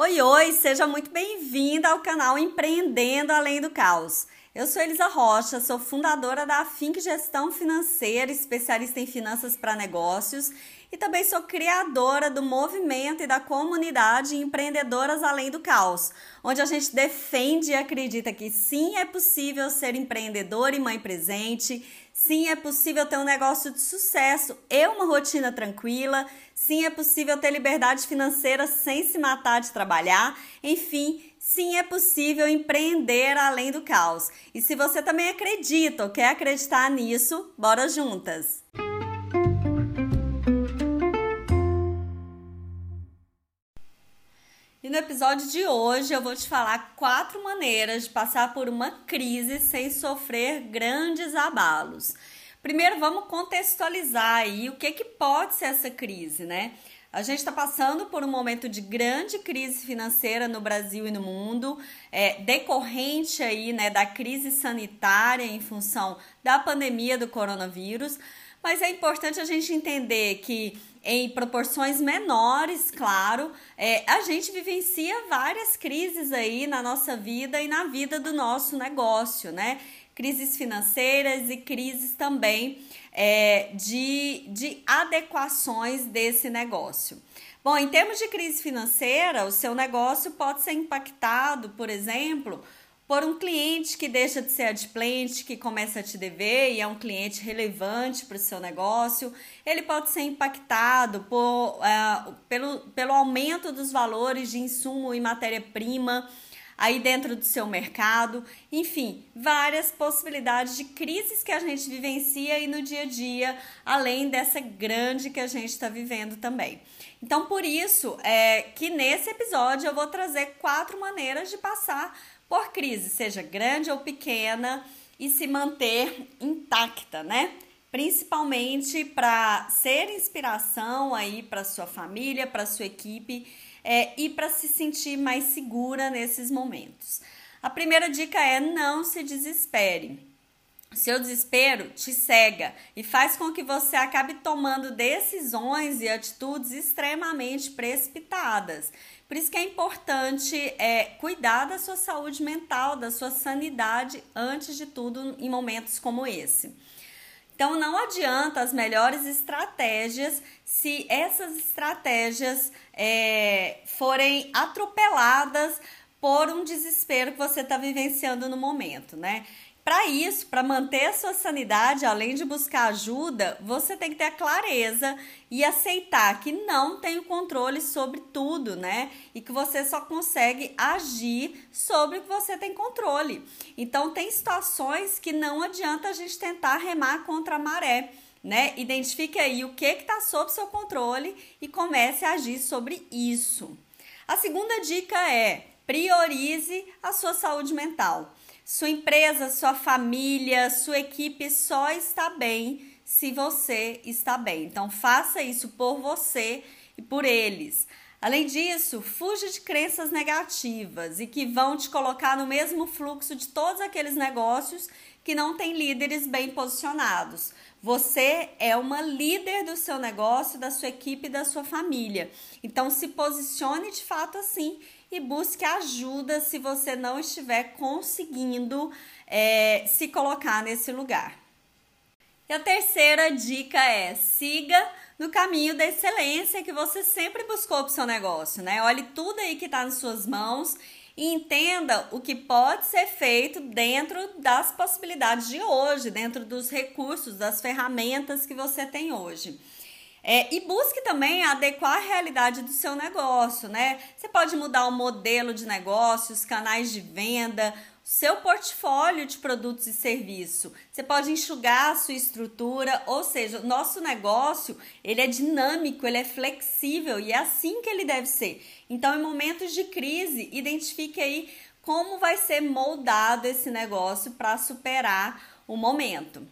Oi, oi, seja muito bem-vinda ao canal Empreendendo Além do Caos. Eu sou Elisa Rocha, sou fundadora da Fink Gestão Financeira, especialista em finanças para negócios e também sou criadora do movimento e da comunidade Empreendedoras Além do Caos, onde a gente defende e acredita que sim, é possível ser empreendedor e mãe presente, sim, é possível ter um negócio de sucesso e uma rotina tranquila, sim, é possível ter liberdade financeira sem se matar de trabalhar, enfim, sim, é possível empreender além do caos. E se você também acredita ou quer acreditar nisso, bora juntas! E no episódio de hoje eu vou te falar quatro maneiras de passar por uma crise sem sofrer grandes abalos. Primeiro, vamos contextualizar aí o que, que pode ser essa crise, né? A gente está passando por um momento de grande crise financeira no Brasil e no mundo, é, decorrente aí, né, da crise sanitária em função da pandemia do coronavírus. Mas é importante a gente entender que em proporções menores, claro, é, a gente vivencia várias crises aí na nossa vida e na vida do nosso negócio, né? Crises financeiras e crises também é, de, de adequações desse negócio. Bom, em termos de crise financeira, o seu negócio pode ser impactado, por exemplo, por um cliente que deixa de ser adimplente, que começa a te dever e é um cliente relevante para o seu negócio, ele pode ser impactado por, uh, pelo, pelo aumento dos valores de insumo e matéria-prima aí dentro do seu mercado, enfim, várias possibilidades de crises que a gente vivencia aí no dia a dia, além dessa grande que a gente está vivendo também. Então, por isso é que nesse episódio eu vou trazer quatro maneiras de passar por crise, seja grande ou pequena, e se manter intacta, né? Principalmente para ser inspiração aí para sua família, para sua equipe é, e para se sentir mais segura nesses momentos. A primeira dica é não se desespere. Seu desespero te cega e faz com que você acabe tomando decisões e atitudes extremamente precipitadas. Por isso que é importante é, cuidar da sua saúde mental, da sua sanidade, antes de tudo, em momentos como esse. Então, não adianta as melhores estratégias se essas estratégias é, forem atropeladas por um desespero que você está vivenciando no momento, né? Para isso, para manter a sua sanidade, além de buscar ajuda, você tem que ter a clareza e aceitar que não tem o controle sobre tudo, né? E que você só consegue agir sobre o que você tem controle. Então, tem situações que não adianta a gente tentar remar contra a maré. Né? Identifique aí o que está sob seu controle e comece a agir sobre isso. A segunda dica é priorize a sua saúde mental. Sua empresa, sua família, sua equipe só está bem se você está bem. Então, faça isso por você e por eles. Além disso, fuja de crenças negativas e que vão te colocar no mesmo fluxo de todos aqueles negócios que não têm líderes bem posicionados. Você é uma líder do seu negócio, da sua equipe da sua família. Então, se posicione de fato assim e busque ajuda se você não estiver conseguindo é, se colocar nesse lugar. E a terceira dica é siga no caminho da excelência que você sempre buscou para o seu negócio, né? Olhe tudo aí que está nas suas mãos e entenda o que pode ser feito dentro das possibilidades de hoje, dentro dos recursos, das ferramentas que você tem hoje. É, e busque também adequar a realidade do seu negócio, né? Você pode mudar o modelo de negócios, canais de venda, seu portfólio de produtos e serviço. Você pode enxugar a sua estrutura, ou seja, o nosso negócio, ele é dinâmico, ele é flexível e é assim que ele deve ser. Então, em momentos de crise, identifique aí como vai ser moldado esse negócio para superar o momento.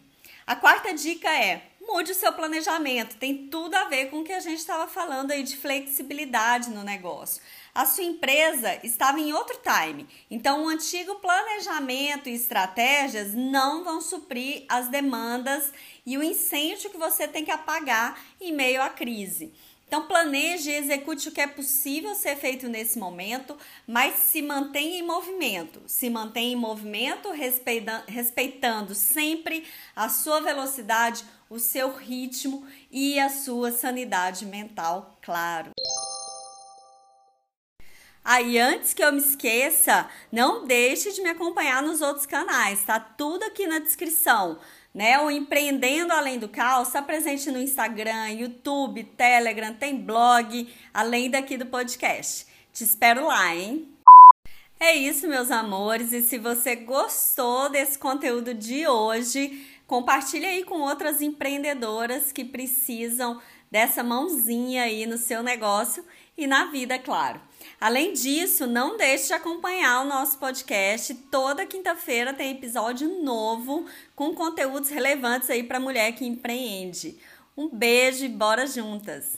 A quarta dica é mude o seu planejamento. Tem tudo a ver com o que a gente estava falando aí de flexibilidade no negócio. A sua empresa estava em outro time, então o antigo planejamento e estratégias não vão suprir as demandas e o incêndio que você tem que apagar em meio à crise. Então, planeje e execute o que é possível ser feito nesse momento, mas se mantenha em movimento. Se mantenha em movimento, respeitando, respeitando sempre a sua velocidade, o seu ritmo e a sua sanidade mental, claro. Aí, antes que eu me esqueça, não deixe de me acompanhar nos outros canais, tá tudo aqui na descrição. Né? O Empreendendo Além do Caos está presente no Instagram, YouTube, Telegram, tem blog, além daqui do podcast. Te espero lá, hein? É isso, meus amores. E se você gostou desse conteúdo de hoje, compartilhe aí com outras empreendedoras que precisam dessa mãozinha aí no seu negócio e na vida, claro. Além disso, não deixe de acompanhar o nosso podcast. Toda quinta-feira tem episódio novo com conteúdos relevantes aí para mulher que empreende. Um beijo e bora juntas!